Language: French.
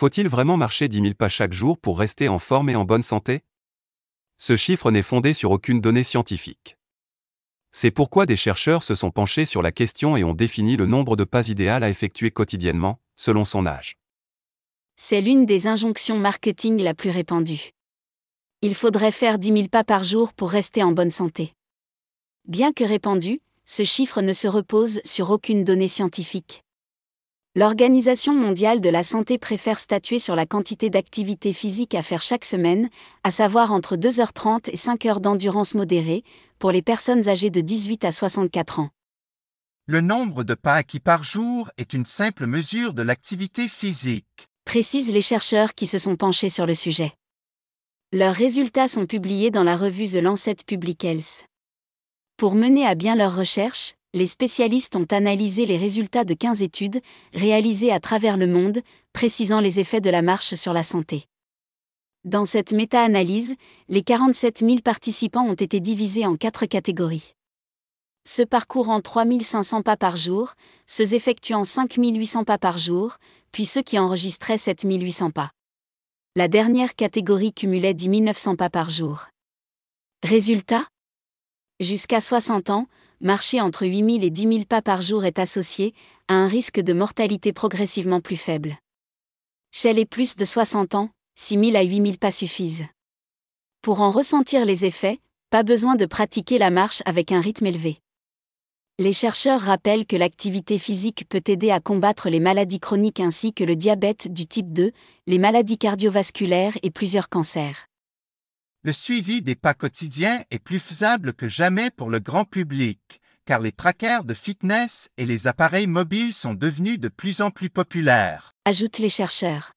Faut-il vraiment marcher 10 000 pas chaque jour pour rester en forme et en bonne santé? Ce chiffre n'est fondé sur aucune donnée scientifique. C'est pourquoi des chercheurs se sont penchés sur la question et ont défini le nombre de pas idéal à effectuer quotidiennement, selon son âge. C'est l'une des injonctions marketing la plus répandue. Il faudrait faire 10 000 pas par jour pour rester en bonne santé. Bien que répandu, ce chiffre ne se repose sur aucune donnée scientifique. L'Organisation mondiale de la santé préfère statuer sur la quantité d'activité physique à faire chaque semaine, à savoir entre 2h30 et 5 heures d'endurance modérée, pour les personnes âgées de 18 à 64 ans. Le nombre de pas acquis par jour est une simple mesure de l'activité physique, précisent les chercheurs qui se sont penchés sur le sujet. Leurs résultats sont publiés dans la revue The Lancet Public Health. Pour mener à bien leurs recherches, les spécialistes ont analysé les résultats de 15 études, réalisées à travers le monde, précisant les effets de la marche sur la santé. Dans cette méta-analyse, les 47 000 participants ont été divisés en quatre catégories. Ceux parcourant 3500 pas par jour, ceux effectuant 5800 pas par jour, puis ceux qui enregistraient 7800 pas. La dernière catégorie cumulait 10 900 pas par jour. Résultat? Jusqu'à 60 ans, marcher entre 8000 et 10 000 pas par jour est associé à un risque de mortalité progressivement plus faible. Chez les plus de 60 ans, 6 000 à 8 000 pas suffisent. Pour en ressentir les effets, pas besoin de pratiquer la marche avec un rythme élevé. Les chercheurs rappellent que l'activité physique peut aider à combattre les maladies chroniques ainsi que le diabète du type 2, les maladies cardiovasculaires et plusieurs cancers le suivi des pas quotidiens est plus faisable que jamais pour le grand public, car les trackers de fitness et les appareils mobiles sont devenus de plus en plus populaires. Ajoutent les chercheurs.